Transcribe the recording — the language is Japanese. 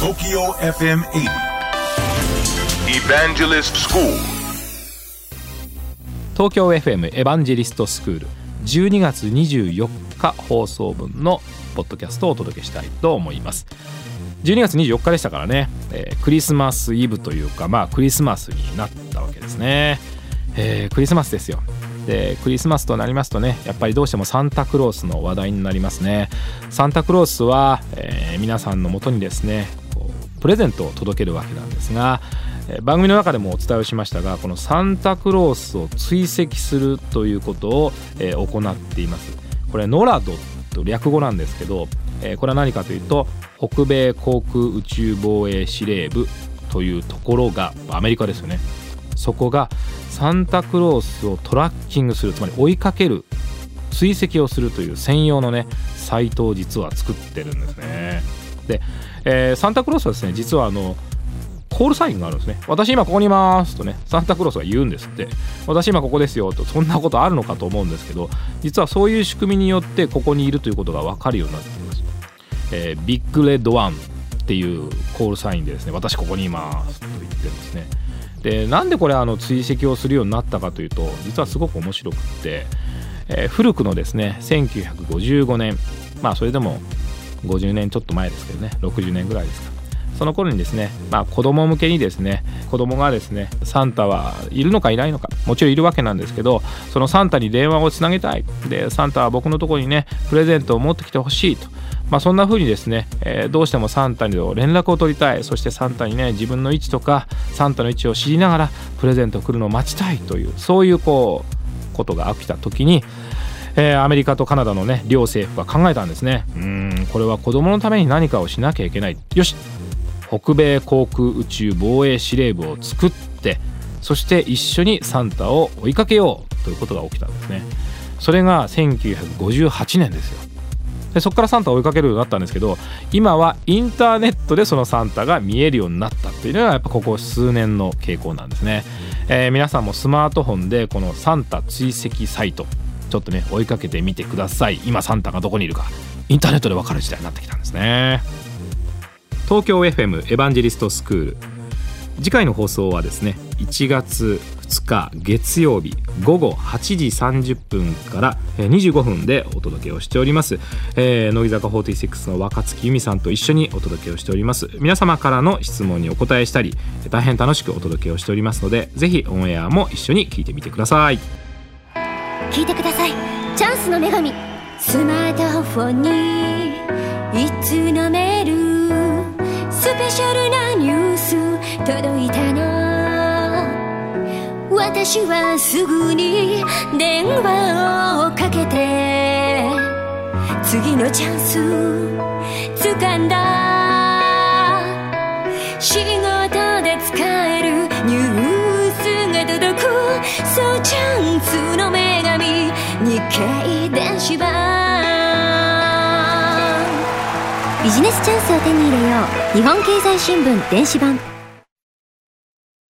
TOKYO FM 80 Evangelist School. 東京 FM エヴァンジェリストスクール12月24日放送分のポッドキャストをお届けしたいと思います。12月24日でしたからね、えークリスマスイブというかまあクリスマスになったわけですね、えークリスマスですよ。でクリスマスとなりますとねやっぱりどうしてもサンタクロースの話題になりますね。サンタクロースは、えー皆さんのもとにですねプレゼントを届けるわけなんですがえ番組の中でもお伝えをしましたがこのサンタクロースを追跡するということを、え行っています。これノラドと略語なんですけど、えこれは何かというと北米航空宇宙防衛司令部というところがアメリカですよね。そこがサンタクロースをトラッキングするつまり追いかける追跡をするという専用のねサイトを実は作ってるんですね。で、えーサンタクロースはですね実はあのコールサインがあるんですね。私今ここにいますとねサンタクロースが言うんですって。私今ここですよとそんなことあるのかと思うんですけど実はそういう仕組みによってここにいるということが分かるようになっています、えービッグレッドワンっていうコールサインでですね私ここにいますと言ってるんですね。でなんでこれあの追跡をするようになったかというと実はすごく面白くって、えー古くのですね1955年まあそれでも50年ちょっと前ですけどね60年ぐらいですか。その頃にですね、まあ、子供向けにですね子供がですねサンタはいるのかいないのかもちろんいるわけなんですけどそのサンタに電話をつなげたい。でサンタは僕のとこにねプレゼントを持ってきてほしいと、まあ、そんな風にですね、えーどうしてもサンタに連絡を取りたい。そしてサンタにね自分の位置とかサンタの位置を知りながらプレゼント来るのを待ちたいというそういうこうことが起きた時にえーアメリカとカナダのね両政府は考えたんですね。うーん。これは子供のために何かをしなきゃいけない。よし。北米航空宇宙防衛司令部を作ってそして一緒にサンタを追いかけようということが起きたんですね。それが1958年ですよ。でそこからサンタを追いかけるようになったんですけど今はインターネットでそのサンタが見えるようになったっていうのがやっぱここ数年の傾向なんですね、えー皆さんもスマートフォンでこのサンタ追跡サイトちょっとね追いかけてみてください。今サンタがどこにいるか。インターネットで分かる時代になってきたんですね。東京 FM エヴァンジェリストスクール。次回の放送はですね1月2日月曜日午後8時30分からえ25分でお届けをしております、えー乃木坂46の若月由美さんと一緒にお届けをしております。皆様からの質問にお答えしたり大変楽しくお届けをしておりますのでぜひオンエアも一緒に聞いてみてください。聞いてください。チャンスの女神。スマートフォンにいつのメールスペシャルなニュース届いたの。私はすぐに電話をかけて次のチャンス掴んだ。仕事で使えるニュースが届く。そうチャンスの女神日経電子版。ビジネスチャンスを手に入れよう。日本経済新聞電子版。